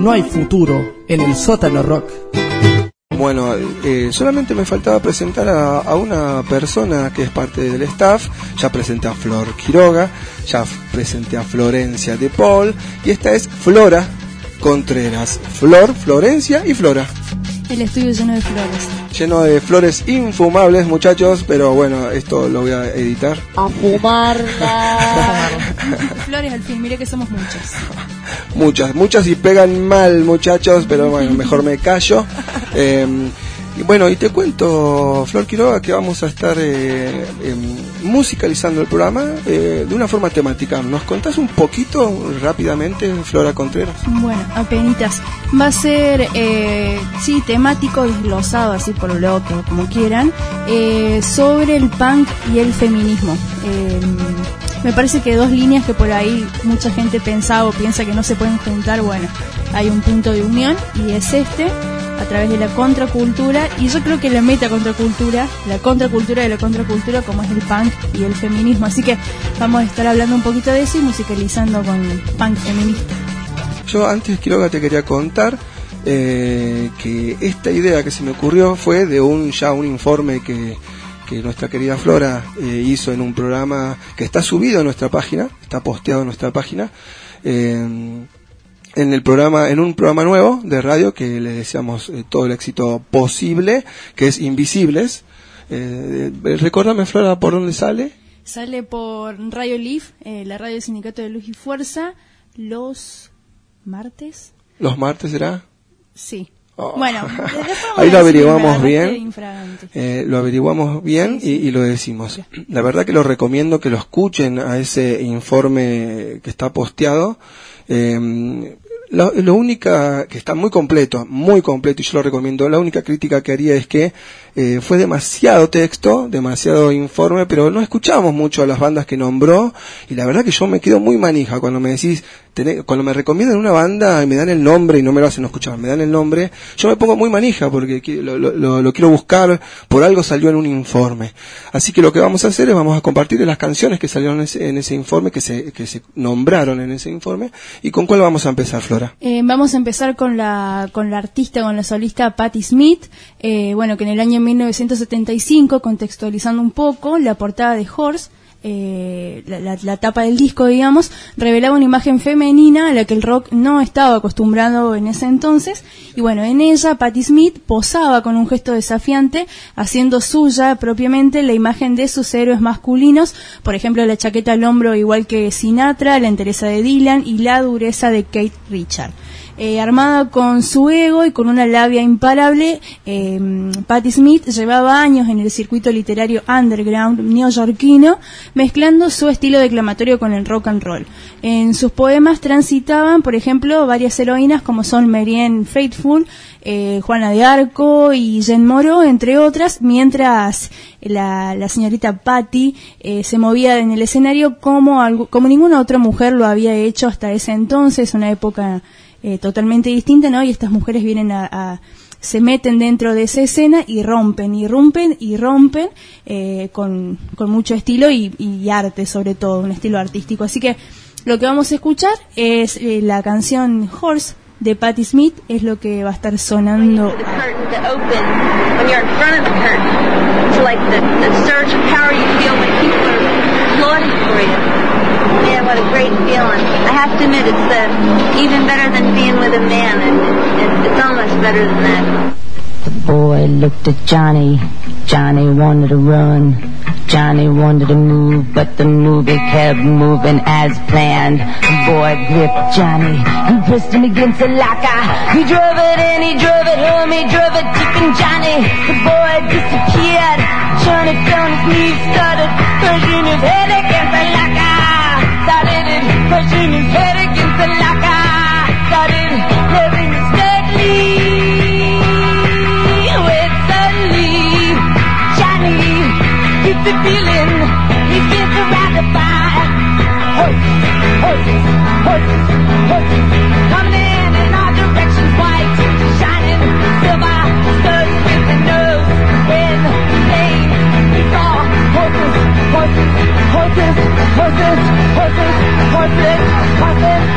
No hay futuro en el sótano rock. Bueno, eh, solamente me faltaba presentar a, a una persona que es parte del staff. Ya presenté a Flor Quiroga, ya presenté a Florencia de Paul y esta es Flora Contreras. Flor, Florencia y Flora. El estudio lleno de flores. Lleno de flores infumables, muchachos, pero bueno, esto lo voy a editar. A fumarla. flores al fin, mire que somos muchas. Muchas, muchas y pegan mal, muchachos, pero bueno, mejor me callo. Eh, bueno, y te cuento, Flor Quiroga, que vamos a estar eh, em, musicalizando el programa eh, de una forma temática. ¿Nos contás un poquito rápidamente, Flora Contreras? Bueno, apenitas. Va a ser, eh, sí, temático, desglosado, así por bloque o como quieran, eh, sobre el punk y el feminismo. Eh, me parece que dos líneas que por ahí mucha gente pensaba o piensa que no se pueden juntar, bueno, hay un punto de unión y es este a través de la contracultura y yo creo que la meta contracultura, la contracultura de la contracultura como es el punk y el feminismo. Así que vamos a estar hablando un poquito de eso y musicalizando con punk feminista. Yo antes, Quiroga, te quería contar eh, que esta idea que se me ocurrió fue de un ya un informe que, que nuestra querida Flora eh, hizo en un programa que está subido en nuestra página, está posteado en nuestra página. eh, en el programa, en un programa nuevo de radio que le deseamos eh, todo el éxito posible, que es Invisibles. Eh, eh, recuérdame, Flora, por dónde sale. Sale por Radio Leaf, eh, la radio del Sindicato de Luz y Fuerza, los martes. Los martes será. Sí. Oh. Bueno, ahí lo averiguamos bien. Eh, lo averiguamos bien Sí, sí. Y, y lo decimos. La verdad que lo recomiendo que lo escuchen a ese informe que está posteado. Eh, lo, lo única que está muy completo, muy completo y yo lo recomiendo. La única crítica que haría es que eh, fue demasiado texto, demasiado informe, pero no escuchamos mucho a las bandas que nombró y la verdad que yo me quedo muy manija cuando me decís, tené- cuando me recomiendan una banda y me dan el nombre y no me lo hacen escuchar, me dan el nombre, yo me pongo muy manija porque lo- lo quiero buscar, por algo salió en un informe. Así que lo que vamos a hacer es vamos a compartir las canciones que salieron en ese, en ese informe, que se, que se nombraron en ese informe, y con cuál vamos a empezar, Flora. Eh, vamos a empezar con la, con la artista, con la solista Patti Smith, eh, bueno, que en el año 1975, contextualizando un poco, la portada de Horse, eh, la, la- la tapa del disco, digamos, revelaba una imagen femenina a la que el rock no estaba acostumbrado en ese entonces. Y bueno, en ella Patti Smith posaba con un gesto desafiante, haciendo suya propiamente la imagen de sus héroes masculinos, por ejemplo, la chaqueta al hombro igual que Sinatra, la entereza de Dylan y la dureza de Kate Richard. Eh, armada con su ego y con una labia imparable, eh, Patti Smith llevaba años en el circuito literario underground neoyorquino, mezclando su estilo declamatorio con el rock and roll. En sus poemas transitaban, por ejemplo, varias heroínas como son Marianne Faithfull, eh, Juana de Arco y Jen Moro, entre otras, mientras la, la señorita Patty eh, se movía en el escenario como, algo- como ninguna otra mujer lo había hecho hasta ese entonces, una época eh, totalmente distinta, ¿no? Y estas mujeres vienen a, se meten dentro de esa escena y rompen, y rompen, y rompen eh, con, con mucho estilo y, arte, sobre todo, un estilo artístico. Así que lo que vamos a escuchar es eh, la canción Horse de Patti Smith, es lo que va a estar sonando. applauded for you. Yeah, what a great feeling. I have to admit, it's uh, even better than being with a man. and it, it's almost better than that. The boy looked at Johnny. Johnny wanted to run. Johnny wanted to move, but the movie kept moving as planned. The boy gripped Johnny and pressed him against the locker. He drove it and he drove it home. He drove it deep in Johnny. The boy disappeared. Johnny found his knees, started pushing his head against the locker. Started pushing his head against the locker. the feeling he's been the fire. hurt, hurt, hurt, hurt. Coming in in all directions, white, shining, silver, studded with the nerves. When he saw horses, horses, horses, horses, horses, horses. horses.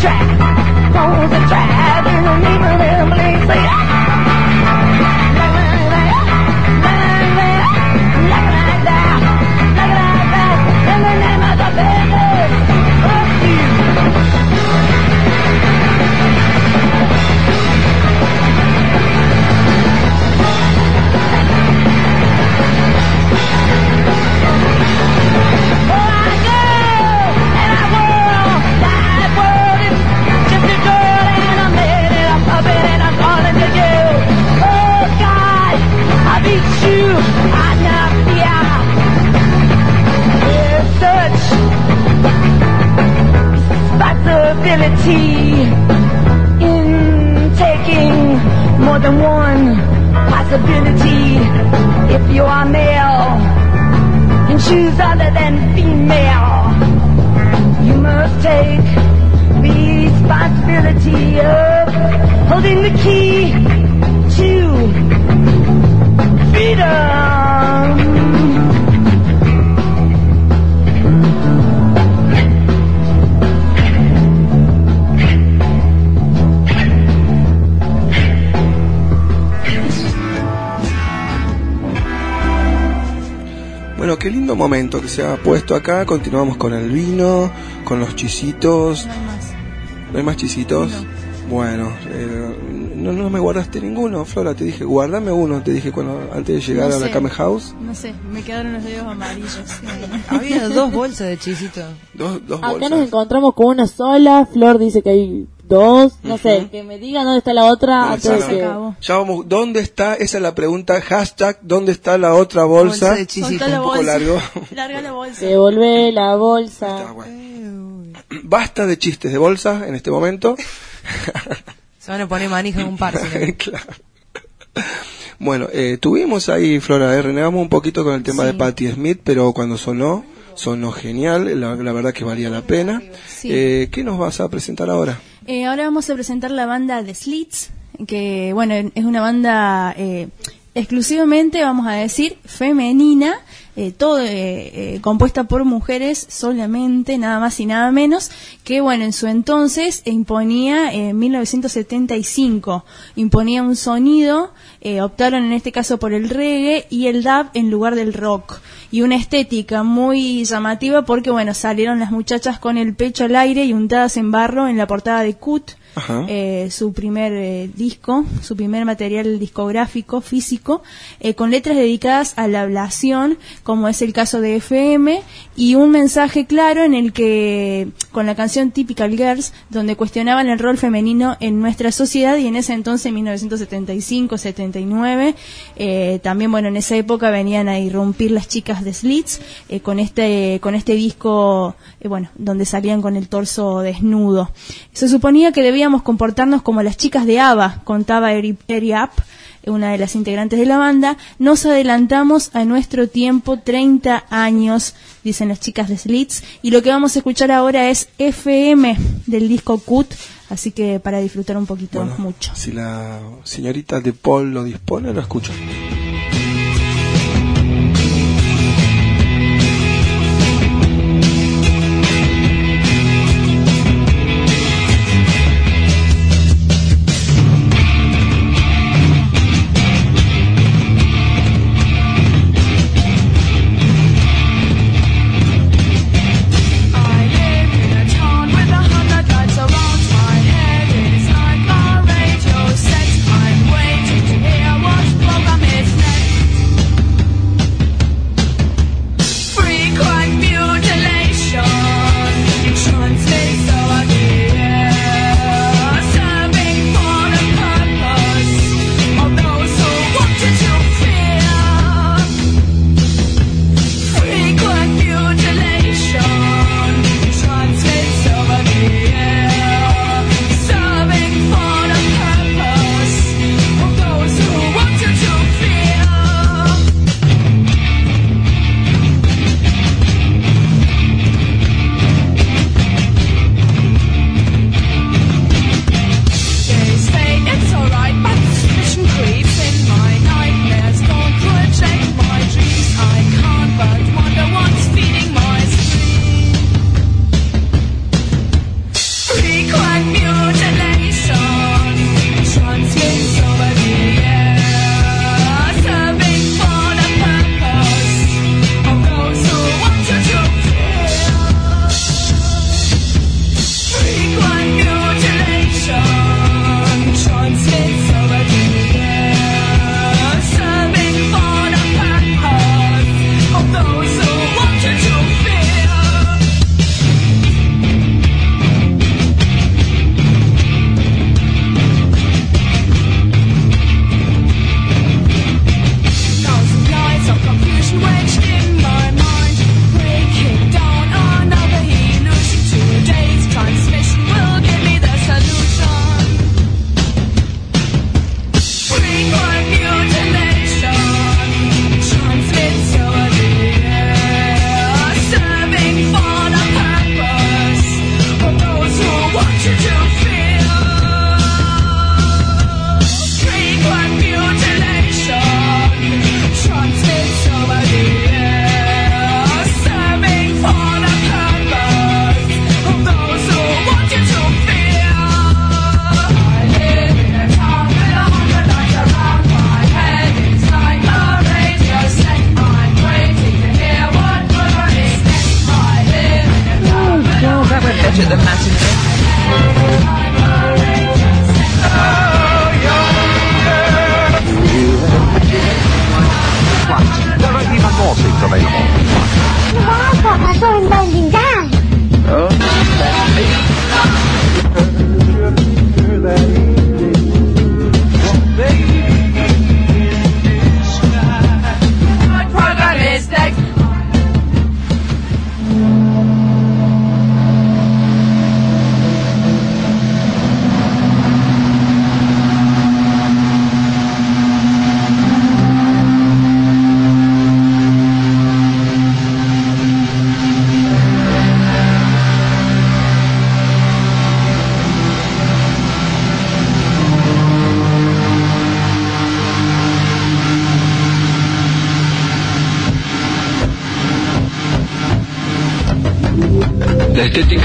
Track. Follow the track in the name of them place. Take responsibility of holding the key Bueno, qué lindo momento que se ha puesto acá. Continuamos con el vino, con los chisitos. No hay más. ¿No hay más chisitos? Bueno, eh, no, no me guardaste ninguno, Flora. Te dije, guardame uno. Te dije cuando antes de llegar No a la. Came House. No sé, me quedaron los dedos amarillos. Había dos bolsas de chisito. Dos, dos Acá nos bolsas. encontramos con una sola. Flor dice que hay dos. No sé, que me digan dónde está la otra. antes de que-. Ya vamos, ¿dónde está? Esa es la pregunta. Hashtag, ¿dónde está la otra bolsa? Bolsa de chisito. Un poco largo. Larga la bolsa. Devolvé la Está bolsa. bueno. Basta de chistes de bolsa en este momento. Se van a poner manija en un par. Claro. Bueno, eh, tuvimos ahí, Flora, eh, renegamos un poquito con el tema de Patti Smith, pero cuando sonó, sonó genial, la, la verdad que valía la pena. Sí. Eh, ¿Qué nos vas a presentar ahora? Eh, ahora vamos a presentar la banda The Slits, que bueno, es una banda eh, exclusivamente, vamos a decir, femenina, eh, todo eh, eh, compuesta por mujeres solamente, nada más y nada menos, que bueno, en su entonces imponía, en 1975, imponía un sonido, eh, optaron en este caso por el reggae y el dub en lugar del rock y una estética muy llamativa porque bueno salieron las muchachas con el pecho al aire y untadas en barro en la portada de Cut. Eh, su primer eh, disco su primer material discográfico físico eh, con letras dedicadas a la ablación como es el caso de FM y un mensaje claro en el que con la canción Typical Girls donde cuestionaban el rol femenino en nuestra sociedad y en ese entonces 1975 79 eh, también bueno en esa época venían a irrumpir las chicas de Slits con este con este disco bueno donde salían con el torso desnudo. Se suponía que debíamos comportarnos como las chicas de ABBA contaba Eri, Eri Up una de las integrantes de la banda, nos adelantamos a nuestro tiempo 30 años, dicen las chicas de Slits, y lo que vamos a escuchar ahora es FM del disco Cut, así que para disfrutar un poquito Bueno, mucho. Si la señorita de Paul lo dispone, lo escucho.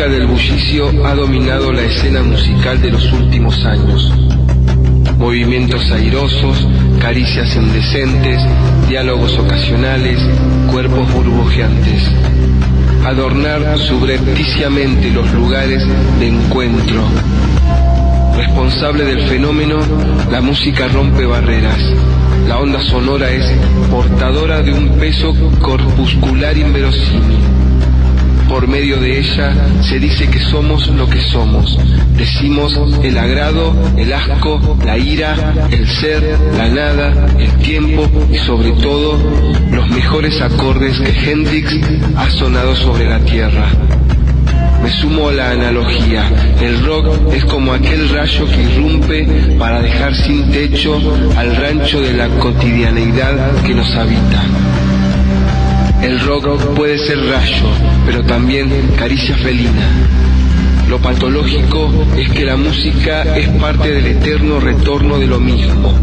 Del bullicio ha dominado la escena musical de los últimos años. Movimientos airosos, caricias indecentes, diálogos ocasionales, cuerpos burbujeantes. Adornar subrepticiamente los lugares de encuentro. Responsable del fenómeno, la música rompe barreras. La onda sonora es portadora de un peso corpuscular inverosímil. Por medio de ella se dice que somos lo que somos. Decimos el agrado, el asco, la ira, el ser, la nada, el tiempo y sobre todo los mejores acordes que Hendrix ha sonado sobre la tierra. Me sumo a la analogía. El rock es como aquel rayo que irrumpe para dejar sin techo al rancho de la cotidianeidad que nos habita. El rock puede ser rayo, pero también caricia felina. Lo patológico es que la música es parte del eterno retorno de lo mismo,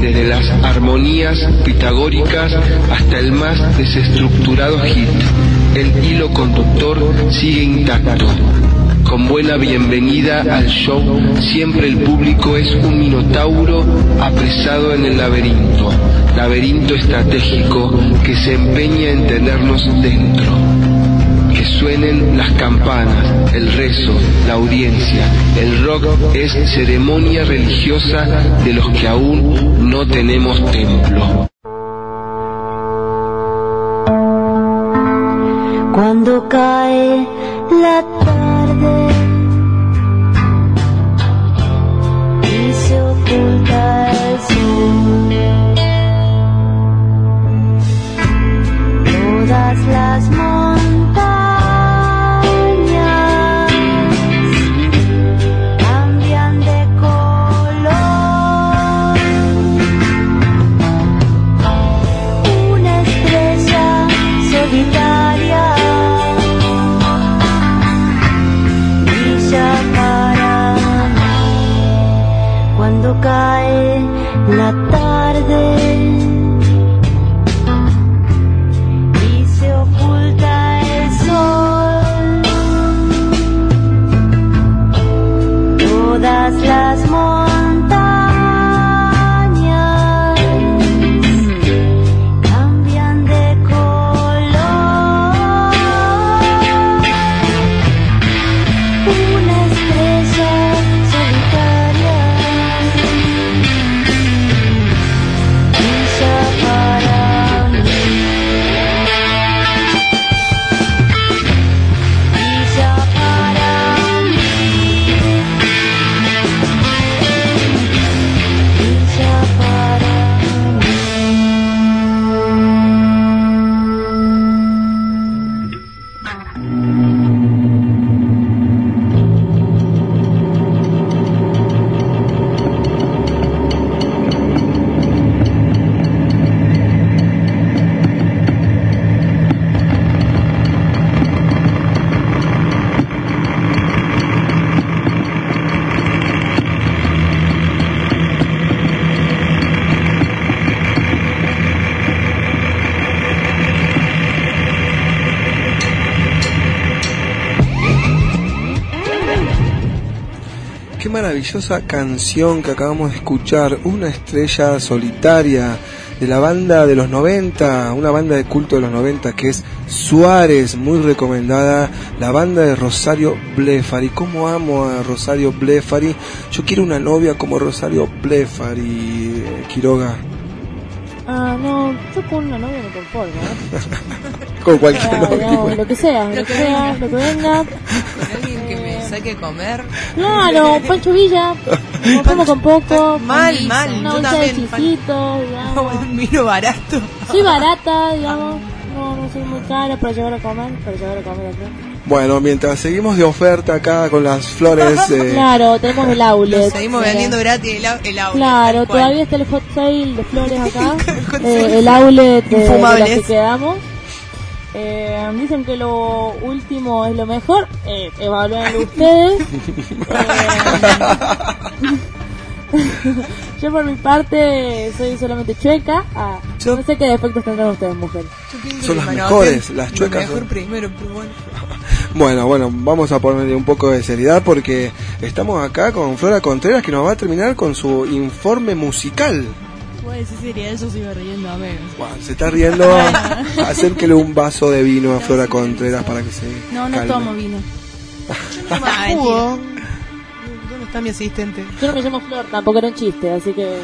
desde las armonías pitagóricas hasta el más desestructurado hit. El hilo conductor sigue intacto. Con buena bienvenida al show, siempre el público es un minotauro apresado en el laberinto, laberinto estratégico que se empeña en tenernos dentro. Que suenen las campanas, el rezo, la audiencia. El rock es ceremonia religiosa de los que aún no tenemos templo. Cuando cae la there Qué maravillosa canción que acabamos de escuchar, Una estrella solitaria de la banda de los 90, una banda de culto de los 90 que es Suárez, muy recomendada, la banda de Rosario Blefari. ¿Cómo amo a Rosario Blefari? Yo quiero una novia como Rosario Blefari, Quiroga. Ah, no, yo con una novia me conformo. ¿eh? Con cualquier Ah, novia. digamos, lo que sea, lo, Lo que que sea, venga. lo que venga. Alguien que comer. Claro, Pancho Villa, como con poco. Mal, con mal, Una yo bolsa de también, digamos. Un vino barato. Soy barata, digamos. No, no soy muy cara para llevar a comer, para llevar a comer acá. Bueno, mientras seguimos de oferta acá con las flores, eh, Claro, tenemos el outlet. Seguimos vendiendo gratis el, el auto. Claro, todavía está el hot sale de flores acá. Eh, el outlet de, de los que quedamos. Eh, dicen que lo último es lo mejor. Eh, evalúenlo ustedes. Eh, yo por mi parte soy solamente chueca. Ah, no sé qué defectos tendrán ustedes, mujeres. Son las mejores, las chuecas mejor son- primero, pero bueno. Bueno, bueno, vamos a ponerle un poco de seriedad porque estamos acá con Flora Contreras que nos va a terminar con su informe musical. Puedo decir seriedad, yo sigo riendo a ver. Bueno, se está riendo, acérquele un vaso de vino a Flora Contreras para que se No, no calme. tomo vino. Ah, jugo. ¿Dónde está mi asistente? Yo no me llamo Flor, tampoco era un chiste, así que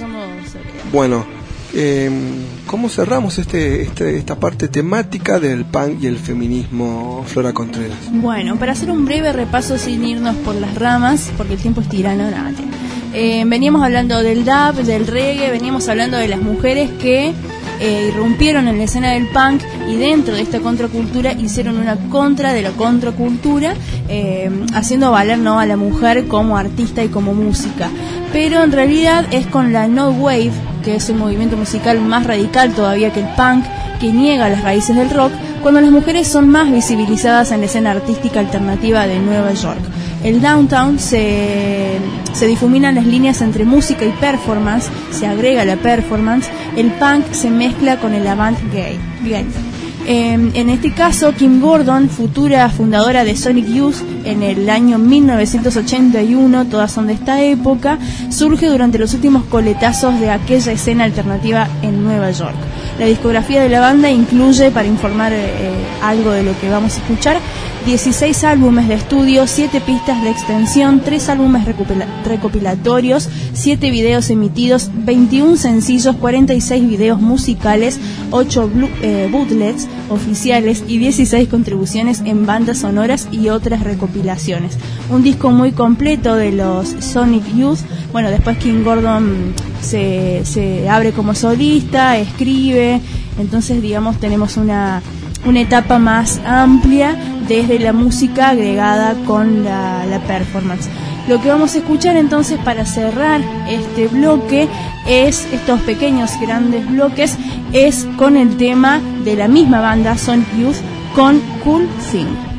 no. No. Bueno, eh, ¿cómo cerramos este, este, esta parte temática del punk y el feminismo, Flora Contreras? Bueno, para hacer un breve repaso sin irnos por las ramas, porque el tiempo es tirano, nada. mentira. Eh, veníamos hablando del dub, del reggae, veníamos hablando de las mujeres que eh, irrumpieron en la escena del punk y dentro de esta contracultura hicieron una contra de la contracultura, eh, haciendo valer ¿no? a la mujer como artista y como música. Pero en realidad es con la No Wave, que es el movimiento musical más radical todavía que el punk, que niega las raíces del rock, cuando las mujeres son más visibilizadas en la escena artística alternativa de Nueva York. El downtown se, se difuminan las líneas entre música y performance, se agrega la performance, el punk se mezcla con el avant gay. Eh, en este caso, Kim Gordon, futura fundadora de Sonic Youth en el año 1981, todas son de esta época, surge durante los últimos coletazos de aquella escena alternativa en Nueva York. La discografía de la banda incluye, para informar eh, algo de lo que vamos a escuchar, 16 álbumes de estudio, 7 pistas de extensión, 3 álbumes recopila- recopilatorios, 7 videos emitidos, 21 sencillos, 46 videos musicales, 8 blu- eh, bootlets oficiales y 16 contribuciones en bandas sonoras y otras recopilaciones. Un disco muy completo de los Sonic Youth. Bueno, después King Gordon se, se abre como solista, escribe, entonces digamos tenemos una una etapa más amplia desde la música agregada con la, performance. Lo que vamos a escuchar entonces para cerrar este bloque es estos pequeños grandes bloques es con el tema de la misma banda Sonic Youth con Cool Thing.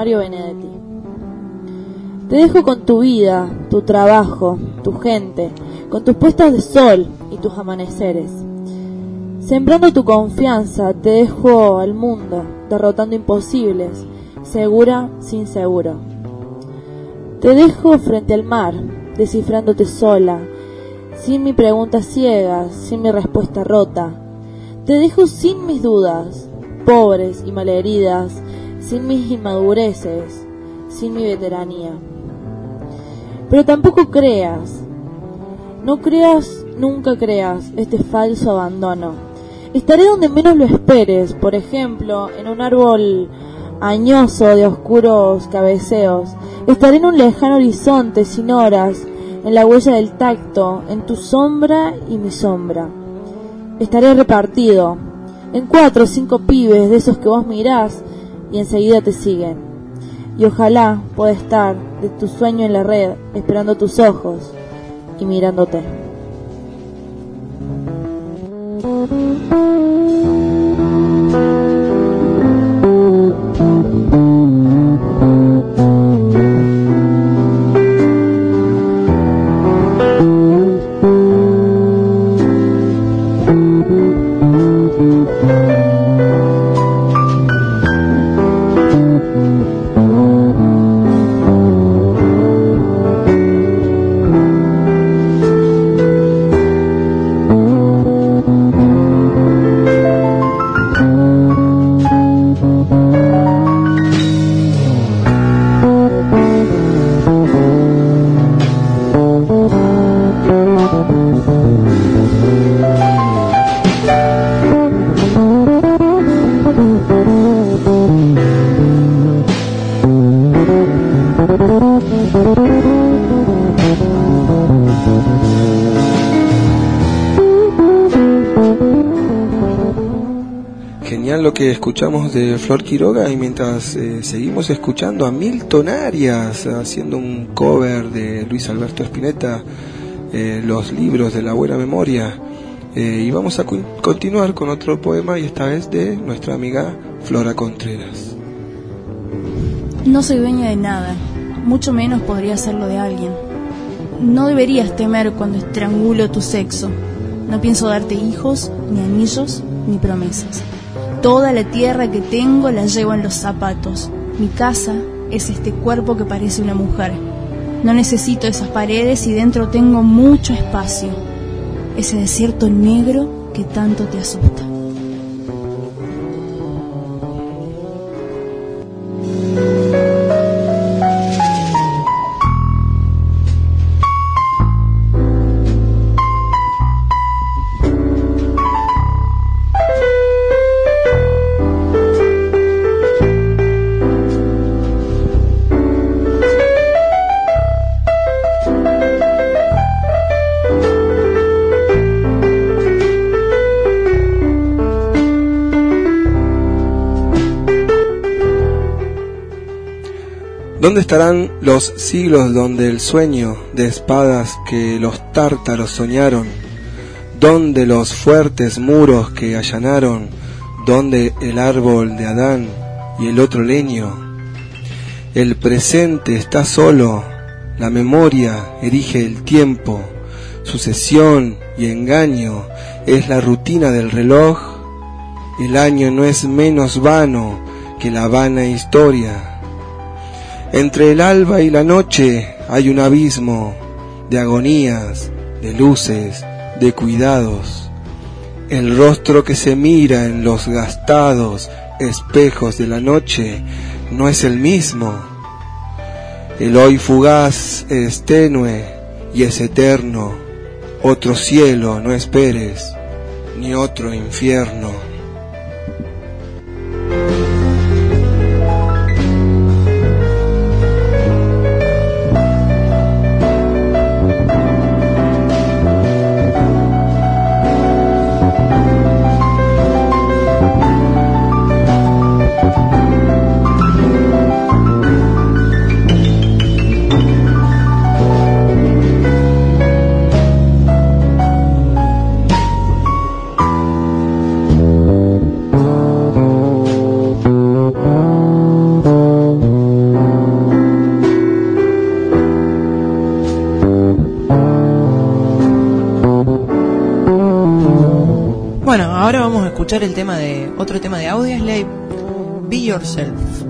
Mario Benedetti. Te dejo con tu vida, tu trabajo, tu gente, con tus puestas de sol y tus amaneceres. Sembrando tu confianza, te dejo al mundo, derrotando imposibles, segura sin seguro. Te dejo frente al mar, descifrándote sola, sin mi pregunta ciega, sin mi respuesta rota. Te dejo sin mis dudas, pobres y malheridas, sin mis inmadureces, sin mi veteranía. Pero tampoco creas, no creas, nunca creas este falso abandono. Estaré donde menos lo esperes, por ejemplo, en un árbol añoso de oscuros cabeceos. Estaré en un lejano horizonte sin horas, en la huella del tacto, en tu sombra y mi sombra. Estaré repartido, en cuatro o cinco pibes de esos que vos mirás y enseguida te siguen. Y ojalá pueda estar de tu sueño en la red, esperando tus ojos y mirándote. Escuchamos de Flor Quiroga y mientras eh, seguimos escuchando a Milton Arias haciendo un cover de Luis Alberto Spinetta, eh, Los libros de la buena memoria. Eh, y vamos a continuar con otro poema y esta vez de nuestra amiga Flora Contreras. No soy dueña de nada, mucho menos podría serlo de alguien. No deberías temer cuando estrangulo tu sexo. No pienso darte hijos, ni anillos, ni promesas. Toda la tierra que tengo la llevo en los zapatos. Mi casa es este cuerpo que parece una mujer. No necesito esas paredes y dentro tengo mucho espacio. Ese desierto negro que tanto te asusta. ¿Dónde estarán los siglos donde el sueño de espadas que los tártaros soñaron? ¿Dónde los fuertes muros que allanaron? ¿Dónde el árbol de Adán y el otro leño? El presente está solo, la memoria erige el tiempo, sucesión y engaño es la rutina del reloj, el año no es menos vano que la vana historia. Entre el alba y la noche hay un abismo de agonías, de luces, de cuidados. El rostro que se mira en los gastados espejos de la noche no es el mismo. El hoy fugaz es tenue y es eterno. Otro cielo no esperes, ni otro infierno. Escuchar el tema de otro tema de Audioslave, Be Yourself.